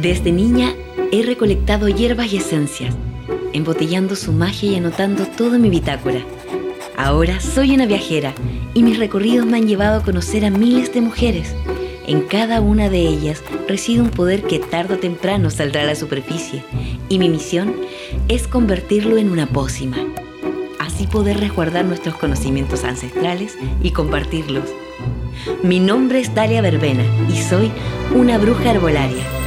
Desde niña he recolectado hierbas y esencias, embotellando su magia y anotando todo mi bitácora. Ahora soy una viajera y mis recorridos me han llevado a conocer a miles de mujeres. En cada una de ellas reside un poder que tarde o temprano saldrá a la superficie y mi misión es convertirlo en una pócima. Así poder resguardar nuestros conocimientos ancestrales y compartirlos. Mi nombre es Dalia Verbena y soy una bruja herbolaria.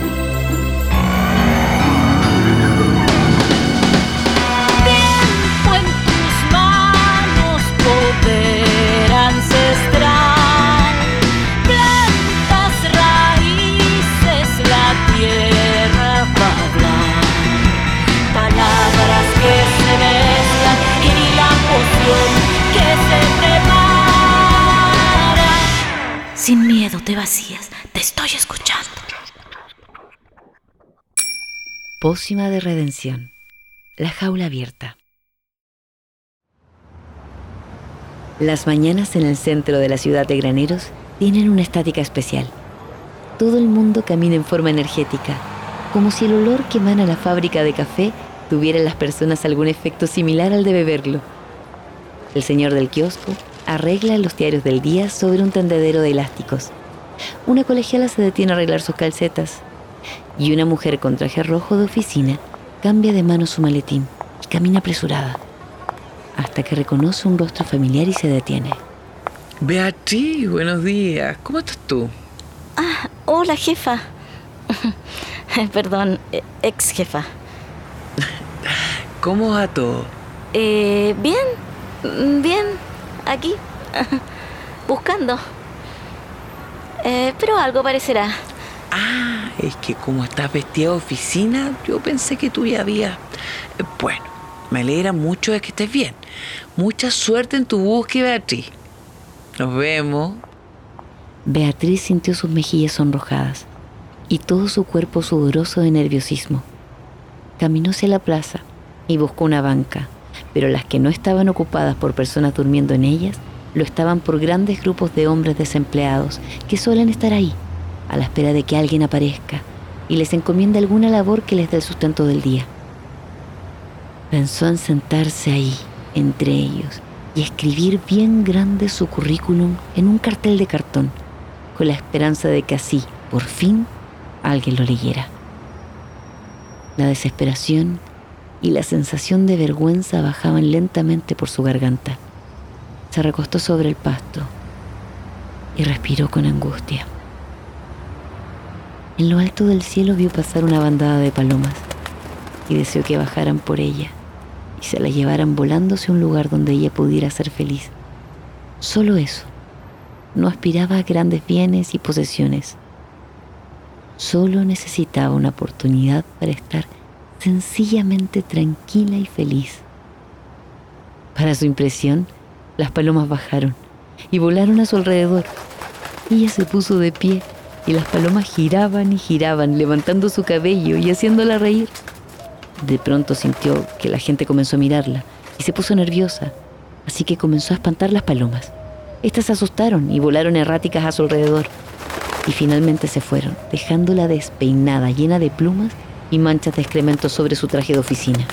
Te vacías, te estoy escuchando. Pócima de redención. La jaula abierta. Las mañanas en el centro de la ciudad de Graneros tienen una estática especial. Todo el mundo camina en forma energética, como si el olor que emana la fábrica de café tuviera en las personas algún efecto similar al de beberlo. El señor del kiosco arregla los diarios del día sobre un tendedero de elásticos. Una colegiala se detiene a arreglar sus calcetas y una mujer con traje rojo de oficina cambia de mano su maletín y camina apresurada hasta que reconoce un rostro familiar y se detiene. Beatriz, buenos días. ¿Cómo estás tú? Ah, hola jefa. Perdón, eh, ex jefa. ¿Cómo va todo? Eh, bien, mm, bien, aquí, buscando. Eh, pero algo parecerá. Ah, es que como estás vestida de oficina, yo pensé que tú ya habías... Eh, Bueno, me alegra mucho de que estés bien. Mucha suerte en tu búsqueda, Beatriz. Nos vemos. Beatriz sintió sus mejillas sonrojadas y todo su cuerpo sudoroso de nerviosismo. Caminó hacia la plaza y buscó una banca, pero las que no estaban ocupadas por personas durmiendo en ellas, lo estaban por grandes grupos de hombres desempleados que suelen estar ahí, a la espera de que alguien aparezca y les encomienda alguna labor que les dé el sustento del día. Pensó en sentarse ahí, entre ellos, y escribir bien grande su currículum en un cartel de cartón, con la esperanza de que así, por fin, alguien lo leyera. La desesperación y la sensación de vergüenza bajaban lentamente por su garganta. Se recostó sobre el pasto y respiró con angustia. En lo alto del cielo vio pasar una bandada de palomas y deseó que bajaran por ella y se la llevaran volando hacia un lugar donde ella pudiera ser feliz. Solo eso. No aspiraba a grandes bienes y posesiones. Solo necesitaba una oportunidad para estar sencillamente tranquila y feliz. Para su impresión, las palomas bajaron y volaron a su alrededor. Ella se puso de pie y las palomas giraban y giraban, levantando su cabello y haciéndola reír. De pronto sintió que la gente comenzó a mirarla y se puso nerviosa, así que comenzó a espantar las palomas. Estas se asustaron y volaron erráticas a su alrededor y finalmente se fueron, dejándola despeinada, llena de plumas y manchas de excremento sobre su traje de oficina.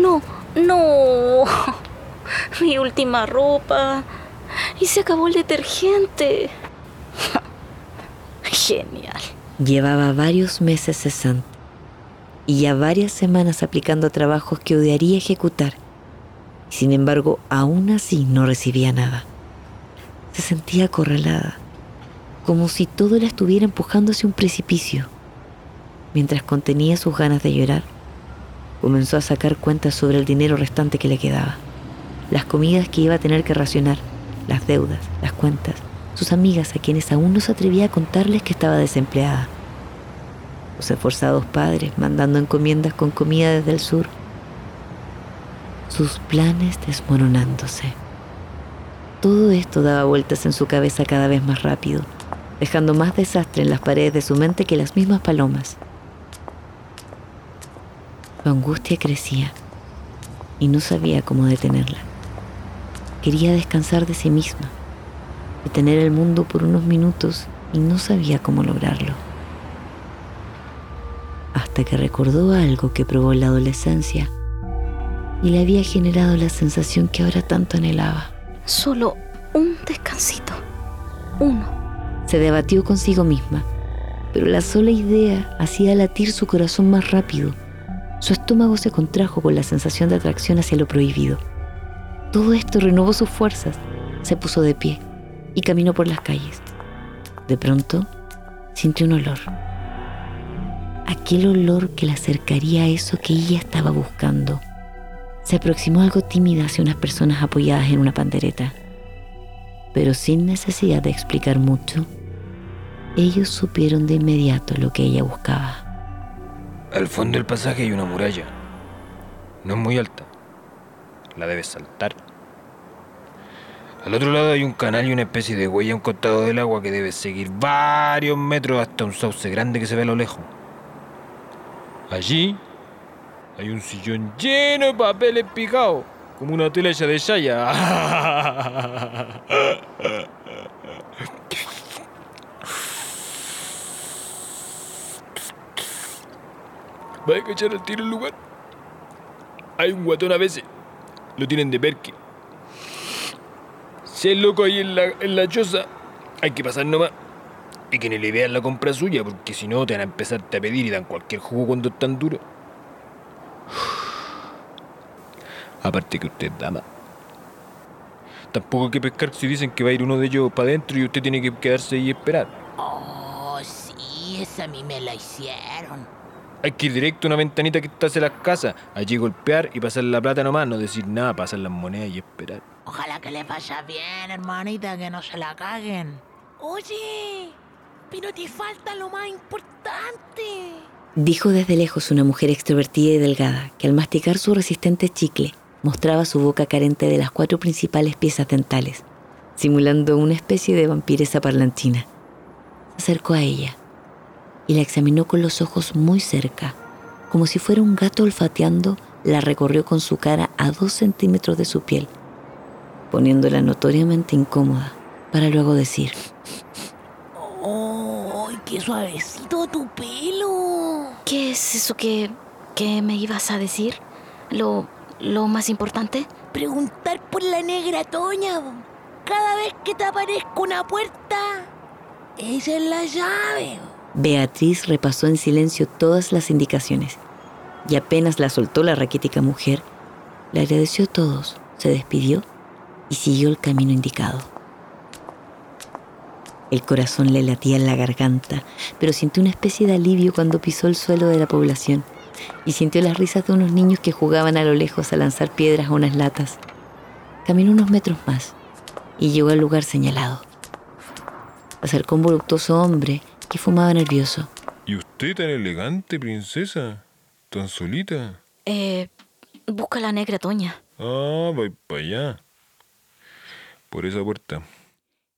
No, no. Mi última ropa. Y se acabó el detergente. Genial. Llevaba varios meses cesante y ya varias semanas aplicando trabajos que odiaría ejecutar. Sin embargo, aún así no recibía nada. Se sentía acorralada, como si todo la estuviera empujando hacia un precipicio. Mientras contenía sus ganas de llorar, comenzó a sacar cuentas sobre el dinero restante que le quedaba, las comidas que iba a tener que racionar, las deudas, las cuentas, sus amigas a quienes aún no se atrevía a contarles que estaba desempleada, los esforzados padres mandando encomiendas con comida desde el sur, sus planes desmoronándose. Todo esto daba vueltas en su cabeza cada vez más rápido, dejando más desastre en las paredes de su mente que las mismas palomas. Su angustia crecía y no sabía cómo detenerla. Quería descansar de sí misma, detener el mundo por unos minutos y no sabía cómo lograrlo. hasta que recordó algo que probó en la adolescencia y le había generado la sensación que ahora tanto anhelaba. Solo un descansito. Uno. Se debatió consigo misma, pero la sola idea hacía latir su corazón más rápido. Su estómago se contrajo con la sensación de atracción hacia lo prohibido. Todo esto renovó sus fuerzas. Se puso de pie y caminó por las calles. De pronto, sintió un olor. Aquel olor que la acercaría a eso que ella estaba buscando. Se aproximó algo tímida hacia unas personas apoyadas en una pandereta. Pero sin necesidad de explicar mucho, ellos supieron de inmediato lo que ella buscaba. Al fondo del pasaje hay una muralla. No es muy alta. La debes saltar. Al otro lado hay un canal y una especie de huella a un costado del agua que debes seguir varios metros hasta un sauce grande que se ve a lo lejos. Allí hay un sillón lleno de papeles picados, como una tela de shaya. ¿Va a cachar al tiro el lugar? Hay un guatón a veces. Lo tienen de perque. Si hay loco ahí en la, en la choza, hay que pasar nomás. Y que ni le vean la compra suya, porque si no te van a empezarte a pedir y dan cualquier jugo cuando están duros. Aparte que usted es dama. Tampoco hay que pescar si dicen que va a ir uno de ellos para adentro y usted tiene que quedarse ahí y esperar. Oh, sí, esa a mí me la hicieron. Hay que ir directo a una ventanita que está hacia las casas, allí golpear y pasar la plata nomás, no decir nada, pasar las monedas y esperar. Ojalá que le vaya bien, hermanita, que no se la caguen. Oye, pero te falta lo más importante. Dijo desde lejos una mujer extrovertida y delgada que al masticar su resistente chicle mostraba su boca carente de las cuatro principales piezas dentales, simulando una especie de vampiresa parlanchina. Se acercó a ella y la examinó con los ojos muy cerca, como si fuera un gato olfateando, la recorrió con su cara a dos centímetros de su piel, poniéndola notoriamente incómoda, para luego decir, ¡Oh, qué suavecito tu pelo! ¿Qué es eso que, que me ibas a decir? ¿Lo, lo más importante? Preguntar por la negra Toña. Cada vez que te aparezca una puerta, esa es la llave. Beatriz repasó en silencio todas las indicaciones y apenas la soltó la raquítica mujer, le agradeció a todos, se despidió y siguió el camino indicado. El corazón le latía en la garganta, pero sintió una especie de alivio cuando pisó el suelo de la población y sintió las risas de unos niños que jugaban a lo lejos a lanzar piedras a unas latas. Caminó unos metros más y llegó al lugar señalado. Acercó un voluptuoso hombre que fumaba nervioso. ¿Y usted tan elegante, princesa? ¿Tan solita? Eh, busca la negra Toña. Ah, voy para allá. Por esa puerta.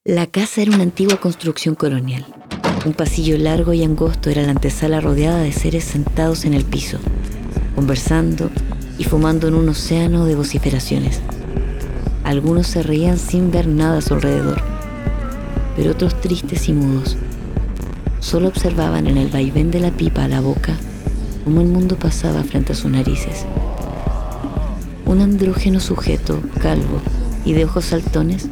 La casa era una antigua construcción colonial. Un pasillo largo y angosto era la antesala rodeada de seres sentados en el piso, conversando y fumando en un océano de vociferaciones. Algunos se reían sin ver nada a su alrededor, pero otros tristes y mudos. Solo observaban en el vaivén de la pipa a la boca cómo el mundo pasaba frente a sus narices. Un andrógeno sujeto, calvo y de ojos saltones,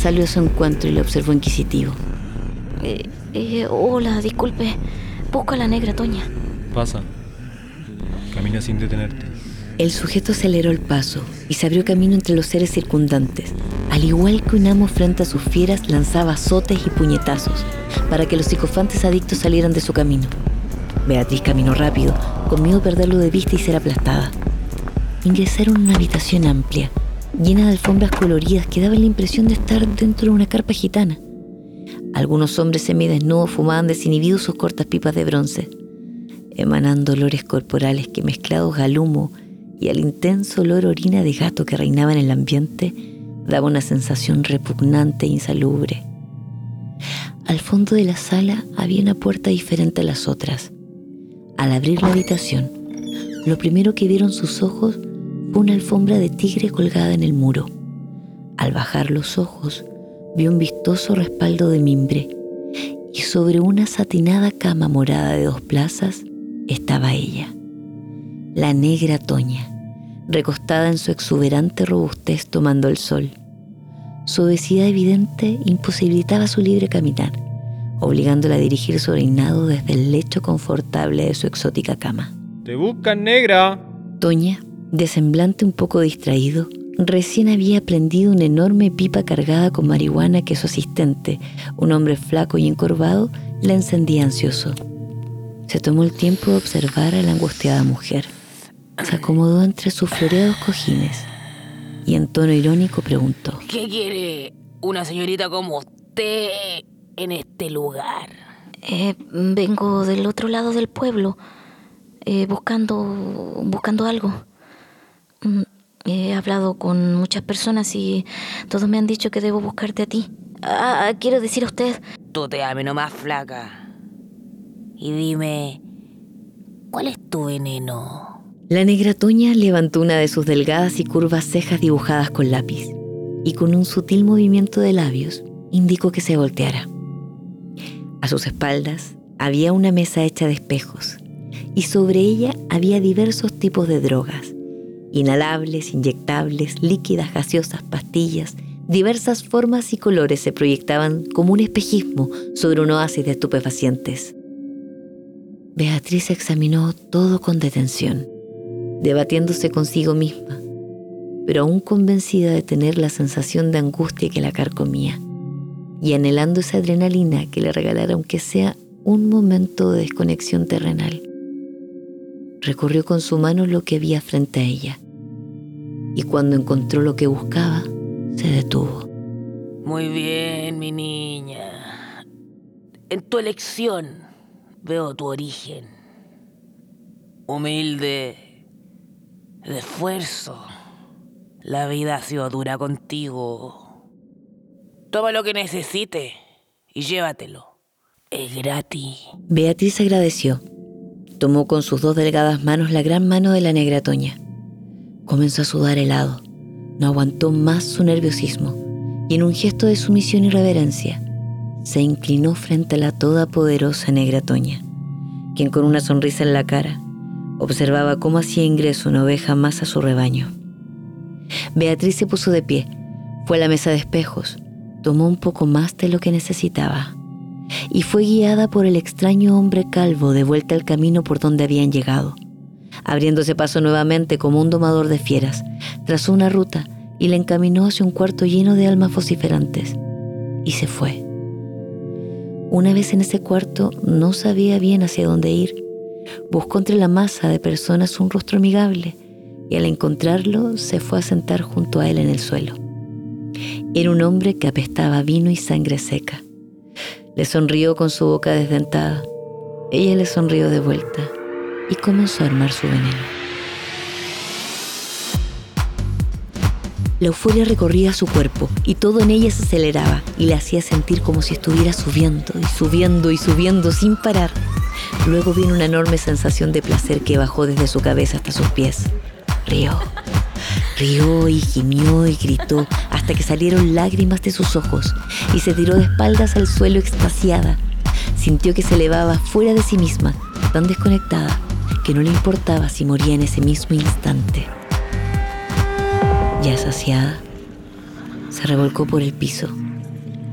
salió a su encuentro y le observó inquisitivo. Eh, eh, hola, disculpe. Busca la negra Toña. Pasa. Camina sin detenerte. El sujeto aceleró el paso y se abrió camino entre los seres circundantes. Al igual que un amo frente a sus fieras, lanzaba azotes y puñetazos para que los psicofantes adictos salieran de su camino. Beatriz caminó rápido, con miedo a perderlo de vista y ser aplastada. Ingresaron en una habitación amplia, llena de alfombras coloridas que daban la impresión de estar dentro de una carpa gitana. Algunos hombres semidesnudos fumaban desinhibidos sus cortas pipas de bronce, emanando olores corporales que mezclados al humo y al intenso olor a orina de gato que reinaba en el ambiente, daba una sensación repugnante e insalubre. Al fondo de la sala había una puerta diferente a las otras. Al abrir la habitación, lo primero que vieron sus ojos fue una alfombra de tigre colgada en el muro. Al bajar los ojos, vio un vistoso respaldo de mimbre y sobre una satinada cama morada de dos plazas, estaba ella, la negra Toña, recostada en su exuberante robustez tomando el sol. Su obesidad evidente imposibilitaba su libre caminar, obligándola a dirigir su reinado desde el lecho confortable de su exótica cama. ¡Te buscan, negra! Toña, de semblante un poco distraído, recién había prendido una enorme pipa cargada con marihuana que su asistente, un hombre flaco y encorvado, la encendía ansioso. Se tomó el tiempo de observar a la angustiada mujer. Se acomodó entre sus floreados cojines y en tono irónico preguntó. ¿Qué quiere una señorita como usted en este lugar? Eh, vengo del otro lado del pueblo, eh, buscando, buscando algo. Mm, He hablado con muchas personas y todos me han dicho que debo buscarte a ti. Ah, ah, quiero decir a usted. Tú te ame nomás flaca. Y dime, ¿cuál es tu veneno? La negra Toña levantó una de sus delgadas y curvas cejas dibujadas con lápiz y con un sutil movimiento de labios indicó que se volteara. A sus espaldas había una mesa hecha de espejos y sobre ella había diversos tipos de drogas, inhalables, inyectables, líquidas, gaseosas, pastillas, diversas formas y colores se proyectaban como un espejismo sobre un oasis de estupefacientes. Beatriz examinó todo con detención, debatiéndose consigo misma, pero aún convencida de tener la sensación de angustia que la carcomía, y anhelando esa adrenalina que le regalara aunque sea un momento de desconexión terrenal. Recorrió con su mano lo que había frente a ella, y cuando encontró lo que buscaba, se detuvo. Muy bien, mi niña. En tu elección veo tu origen. Humilde, de esfuerzo. La vida ha sido dura contigo. Toma lo que necesite y llévatelo. Es gratis. Beatriz agradeció. Tomó con sus dos delgadas manos la gran mano de la negra Toña. Comenzó a sudar helado. No aguantó más su nerviosismo y en un gesto de sumisión y reverencia se inclinó frente a la todopoderosa negra Toña, quien con una sonrisa en la cara observaba cómo hacía ingreso una oveja más a su rebaño. Beatriz se puso de pie, fue a la mesa de espejos, tomó un poco más de lo que necesitaba y fue guiada por el extraño hombre calvo de vuelta al camino por donde habían llegado. Abriéndose paso nuevamente como un domador de fieras, trazó una ruta y la encaminó hacia un cuarto lleno de almas vociferantes. Y se fue. Una vez en ese cuarto no sabía bien hacia dónde ir. Buscó entre la masa de personas un rostro amigable y al encontrarlo se fue a sentar junto a él en el suelo. Era un hombre que apestaba vino y sangre seca. Le sonrió con su boca desdentada. Ella le sonrió de vuelta y comenzó a armar su veneno. La euforia recorría su cuerpo y todo en ella se aceleraba y le hacía sentir como si estuviera subiendo y subiendo y subiendo sin parar. Luego vino una enorme sensación de placer que bajó desde su cabeza hasta sus pies. Rió. Rió y gimió y gritó hasta que salieron lágrimas de sus ojos y se tiró de espaldas al suelo extasiada. Sintió que se elevaba fuera de sí misma, tan desconectada que no le importaba si moría en ese mismo instante. Ya saciada, se revolcó por el piso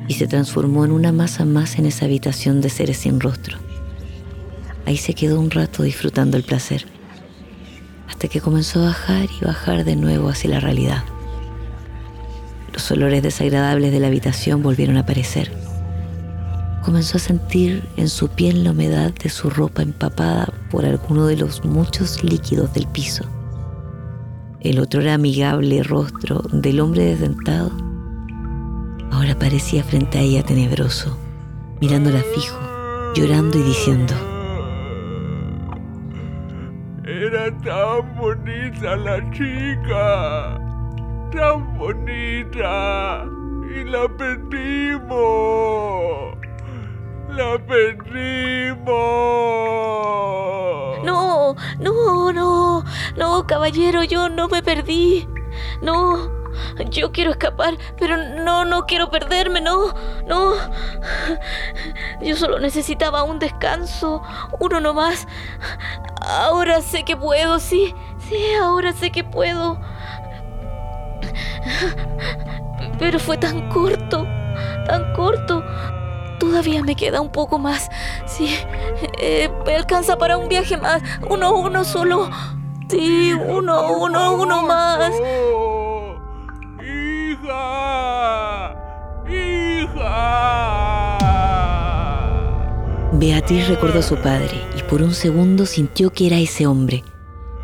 y se transformó en una masa más en esa habitación de seres sin rostro. Ahí se quedó un rato disfrutando el placer, hasta que comenzó a bajar y bajar de nuevo hacia la realidad. Los olores desagradables de la habitación volvieron a aparecer. Comenzó a sentir en su piel la humedad de su ropa empapada por alguno de los muchos líquidos del piso. El otro era amigable rostro del hombre desdentado. Ahora parecía frente a ella tenebroso, mirándola fijo, llorando y diciendo, Era tan bonita la chica, tan bonita, y la perdimos. ¡La perdimos! No, no, no, no, caballero, yo no me perdí. No, Yo quiero escapar, pero no, no quiero perderme, no, no. Yo solo necesitaba un descanso, uno nomás. Ahora sé que puedo, sí, sí, ahora sé que puedo. Pero fue tan corto, tan corto. Todavía me queda un poco más. Sí, eh, me alcanza para un viaje más. Uno, uno solo. Sí, uno, uno, uno más. ¡Hija! ¡Hija! Beatriz recordó a su padre y por un segundo sintió que era ese hombre.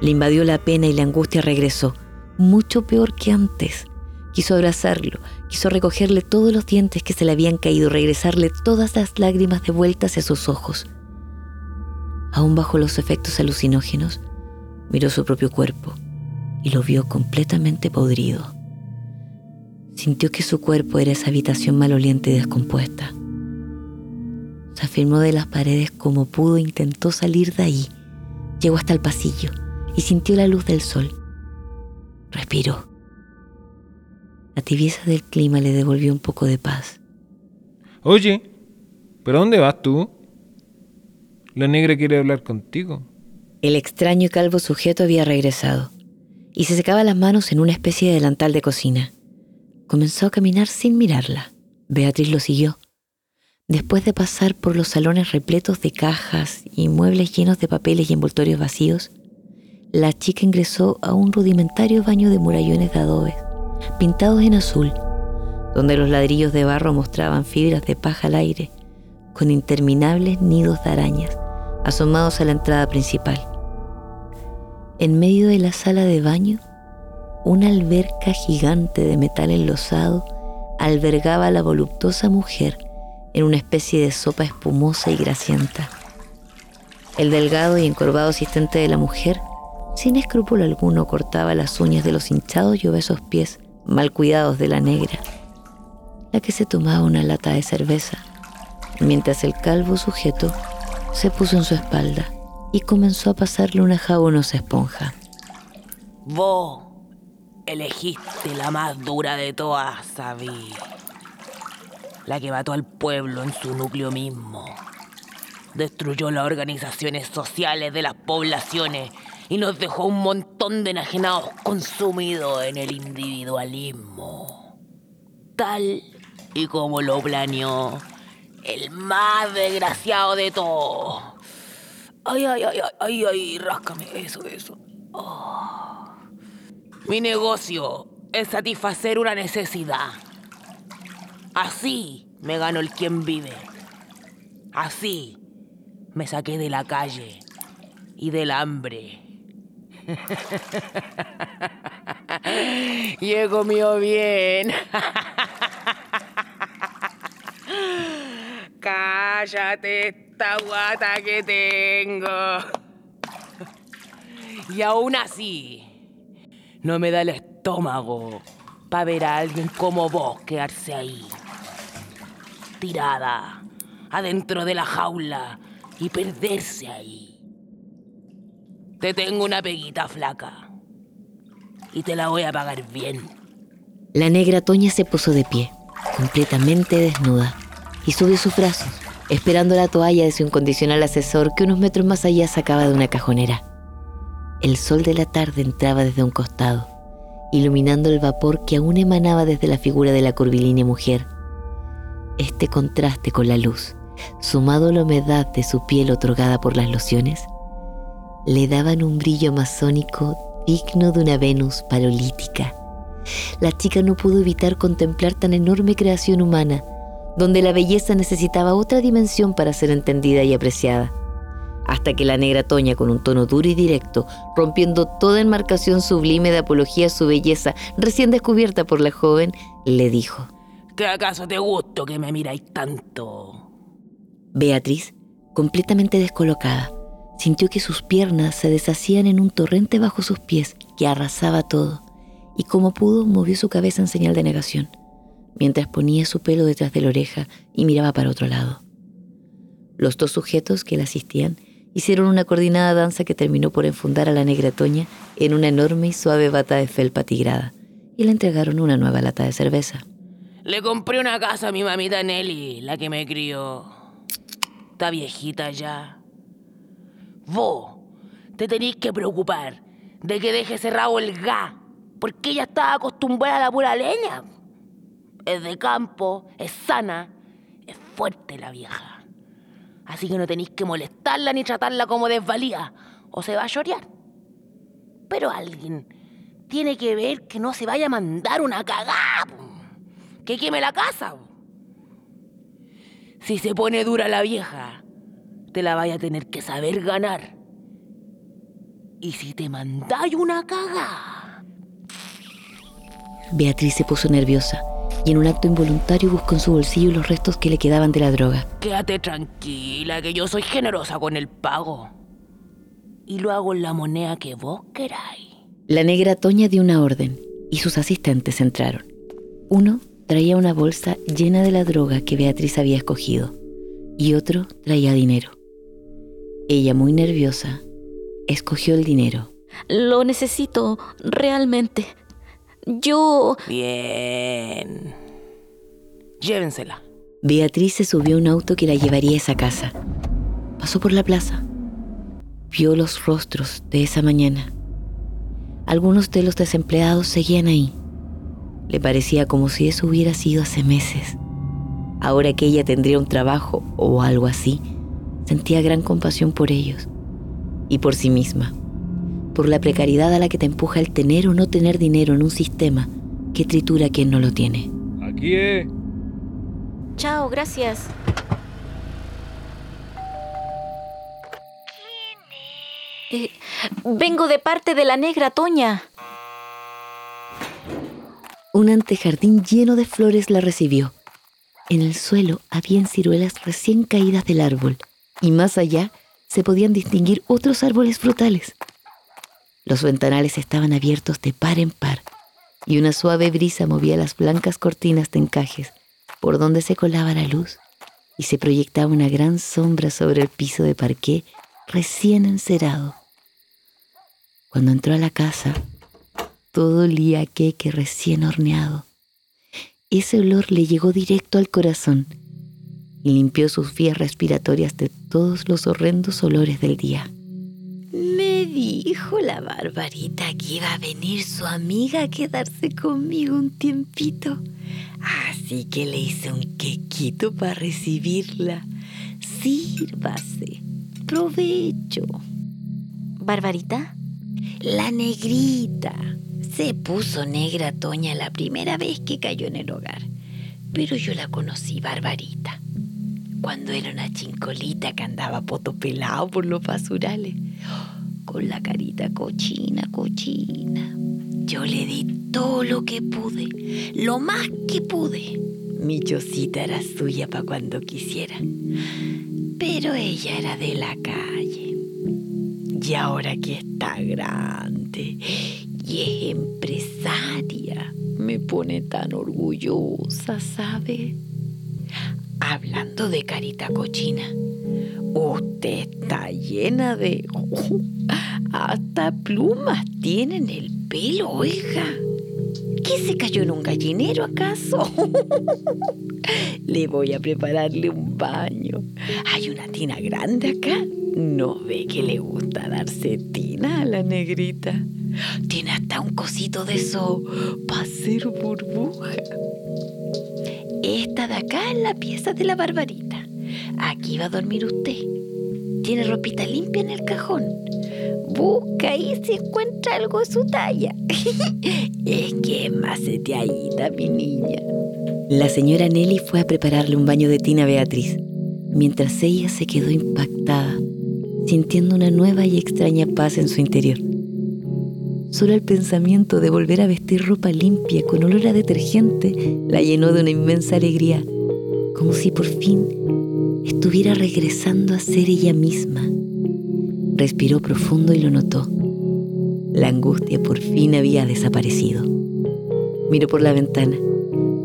Le invadió la pena y la angustia regresó, mucho peor que antes. Quiso abrazarlo, quiso recogerle todos los dientes que se le habían caído, regresarle todas las lágrimas de vuelta hacia sus ojos. Aún bajo los efectos alucinógenos, miró su propio cuerpo y lo vio completamente podrido. Sintió que su cuerpo era esa habitación maloliente y descompuesta. Se afirmó de las paredes como pudo e intentó salir de ahí. Llegó hasta el pasillo y sintió la luz del sol. Respiró. La tibieza del clima le devolvió un poco de paz. Oye, ¿pero dónde vas tú? La negra quiere hablar contigo. El extraño y calvo sujeto había regresado y se secaba las manos en una especie de delantal de cocina. Comenzó a caminar sin mirarla. Beatriz lo siguió. Después de pasar por los salones repletos de cajas y muebles llenos de papeles y envoltorios vacíos, la chica ingresó a un rudimentario baño de murallones de adobe pintados en azul, donde los ladrillos de barro mostraban fibras de paja al aire, con interminables nidos de arañas asomados a la entrada principal. En medio de la sala de baño, una alberca gigante de metal enlosado albergaba a la voluptuosa mujer en una especie de sopa espumosa y grasienta. El delgado y encorvado asistente de la mujer, sin escrúpulo alguno, cortaba las uñas de los hinchados y obesos pies mal cuidados de la negra, la que se tomaba una lata de cerveza, mientras el calvo sujeto se puso en su espalda y comenzó a pasarle una jabonosa esponja. Vos elegiste la más dura de todas, Sabi. La que mató al pueblo en su núcleo mismo. Destruyó las organizaciones sociales de las poblaciones y nos dejó un montón de enajenados consumidos en el individualismo. Tal y como lo planeó el más desgraciado de todos. Ay, ay, ay, ay, ay, ráscame, eso, eso. Oh. Mi negocio es satisfacer una necesidad. Así me gano el quien vive. Así me saqué de la calle y del hambre. y he comido bien. Cállate esta guata que tengo. Y aún así, no me da el estómago para ver a alguien como vos quedarse ahí. Tirada, adentro de la jaula y perderse ahí. Te tengo una peguita flaca. Y te la voy a pagar bien. La negra Toña se puso de pie, completamente desnuda, y subió sus brazos, esperando la toalla de su incondicional asesor que unos metros más allá sacaba de una cajonera. El sol de la tarde entraba desde un costado, iluminando el vapor que aún emanaba desde la figura de la curvilínea mujer. Este contraste con la luz, sumado a la humedad de su piel otorgada por las lociones, le daban un brillo masónico digno de una Venus parolítica. La chica no pudo evitar contemplar tan enorme creación humana, donde la belleza necesitaba otra dimensión para ser entendida y apreciada. Hasta que la negra Toña, con un tono duro y directo, rompiendo toda enmarcación sublime de apología a su belleza, recién descubierta por la joven, le dijo: ¿Qué acaso te gusto que me miráis tanto? Beatriz, completamente descolocada, Sintió que sus piernas se deshacían en un torrente bajo sus pies que arrasaba todo, y como pudo movió su cabeza en señal de negación, mientras ponía su pelo detrás de la oreja y miraba para otro lado. Los dos sujetos que la asistían hicieron una coordinada danza que terminó por enfundar a la negra Toña en una enorme y suave bata de felpa tigrada y le entregaron una nueva lata de cerveza. Le compré una casa a mi mamita Nelly, la que me crió. Está viejita ya. Vos te tenéis que preocupar de que deje cerrado el gas, porque ella estaba acostumbrada a la pura leña. Es de campo, es sana, es fuerte la vieja. Así que no tenéis que molestarla ni tratarla como desvalía, o se va a llorear. Pero alguien tiene que ver que no se vaya a mandar una cagada. Que queme la casa. Si se pone dura la vieja, te la vaya a tener que saber ganar. Y si te mandáis una cagada, Beatriz se puso nerviosa y en un acto involuntario buscó en su bolsillo los restos que le quedaban de la droga. quédate tranquila, que yo soy generosa con el pago. Y lo hago en la moneda que vos queráis. La negra Toña dio una orden y sus asistentes entraron. Uno traía una bolsa llena de la droga que Beatriz había escogido y otro traía dinero. Ella, muy nerviosa, escogió el dinero. Lo necesito realmente. Yo... Bien. Llévensela. Beatriz se subió a un auto que la llevaría a esa casa. Pasó por la plaza. Vio los rostros de esa mañana. Algunos de los desempleados seguían ahí. Le parecía como si eso hubiera sido hace meses. Ahora que ella tendría un trabajo o algo así, sentía gran compasión por ellos y por sí misma, por la precariedad a la que te empuja el tener o no tener dinero en un sistema que tritura a quien no lo tiene. Aquí es. Chao, gracias. Eh, vengo de parte de la negra Toña. Un antejardín lleno de flores la recibió. En el suelo habían ciruelas recién caídas del árbol y más allá se podían distinguir otros árboles frutales. Los ventanales estaban abiertos de par en par y una suave brisa movía las blancas cortinas de encajes por donde se colaba la luz y se proyectaba una gran sombra sobre el piso de parqué recién encerado. Cuando entró a la casa, todo olía a queque recién horneado. Ese olor le llegó directo al corazón y limpió sus vías respiratorias de todos los horrendos olores del día. Me dijo la barbarita que iba a venir su amiga a quedarse conmigo un tiempito. Así que le hice un quequito para recibirla. Sírvase. Provecho. ¿Barbarita? La negrita. Se puso negra Toña la primera vez que cayó en el hogar. Pero yo la conocí, Barbarita. Cuando era una chincolita que andaba poto pelado por los basurales. Con la carita cochina, cochina. Yo le di todo lo que pude. Lo más que pude. Mi chocita era suya para cuando quisiera. Pero ella era de la calle. Y ahora que está grande y es empresaria, me pone tan orgullosa, ¿sabe? Hablando de carita cochina, usted está llena de... hasta plumas tiene en el pelo, oiga. ¿Qué se cayó en un gallinero acaso? Le voy a prepararle un baño. Hay una tina grande acá. ¿No ve que le gusta darse tina a la negrita? Tiene hasta un cosito de eso para hacer burbuja. Esta de acá es la pieza de la barbarita. Aquí va a dormir usted. Tiene ropita limpia en el cajón. Busca ahí si encuentra algo de su talla. es que es más seteadita, mi niña. La señora Nelly fue a prepararle un baño de tina a Beatriz, mientras ella se quedó impactada, sintiendo una nueva y extraña paz en su interior. Solo el pensamiento de volver a vestir ropa limpia con olor a detergente la llenó de una inmensa alegría, como si por fin estuviera regresando a ser ella misma. Respiró profundo y lo notó. La angustia por fin había desaparecido. Miró por la ventana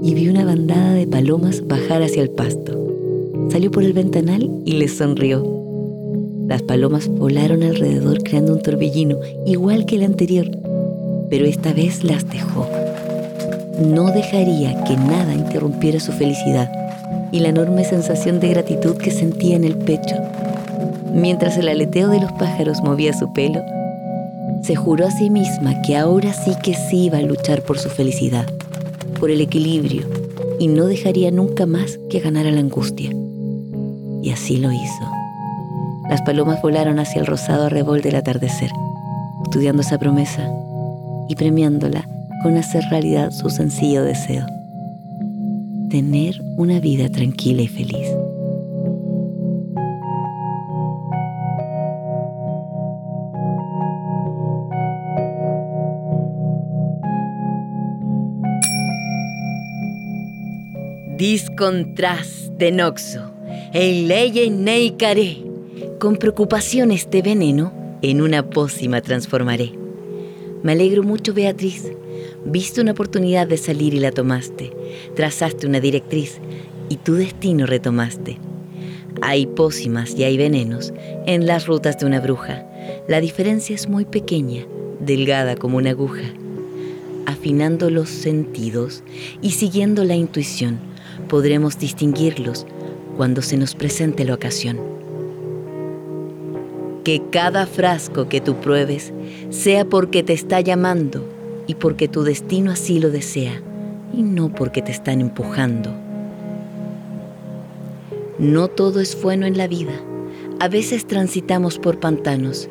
y vio una bandada de palomas bajar hacia el pasto. Salió por el ventanal y les sonrió. Las palomas volaron alrededor creando un torbellino igual que el anterior, pero esta vez las dejó. no dejaría que nada interrumpiera su felicidad y la enorme sensación de gratitud que sentía en el pecho. Mientras el aleteo de los pájaros movía su pelo, se juró a sí misma que ahora sí que sí iba a luchar por su felicidad, por el equilibrio, y no dejaría nunca más que ganara la angustia. Y así lo hizo. Las palomas volaron hacia el rosado arrebol del atardecer, estudiando esa promesa y premiándola con hacer realidad su sencillo deseo, tener una vida tranquila y feliz. Discontras de Noxo, el ley neicaré, con preocupaciones de veneno, en una pócima transformaré. Me alegro mucho, Beatriz. Viste una oportunidad de salir y la tomaste. Trazaste una directriz y tu destino retomaste. Hay pócimas y hay venenos en las rutas de una bruja. La diferencia es muy pequeña, delgada como una aguja. Afinando los sentidos y siguiendo la intuición, podremos distinguirlos cuando se nos presente la ocasión que cada frasco que tú pruebes sea porque te está llamando y porque tu destino así lo desea y no porque te están empujando. No todo es bueno en la vida. A veces transitamos por pantanos.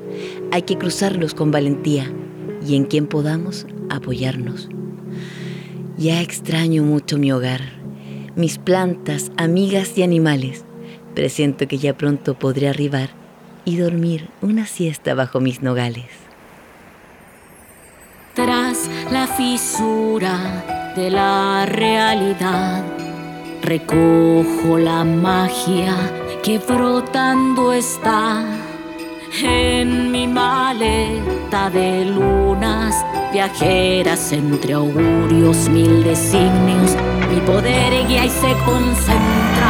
Hay que cruzarlos con valentía y en quien podamos apoyarnos. Ya extraño mucho mi hogar, mis plantas, amigas y animales. Presiento que ya pronto podré arribar y dormir una siesta bajo mis nogales. Tras la fisura de la realidad, recojo la magia que frotando está en mi maleta de lunas viajeras entre augurios, mil designios, mi poder guía y se concentra.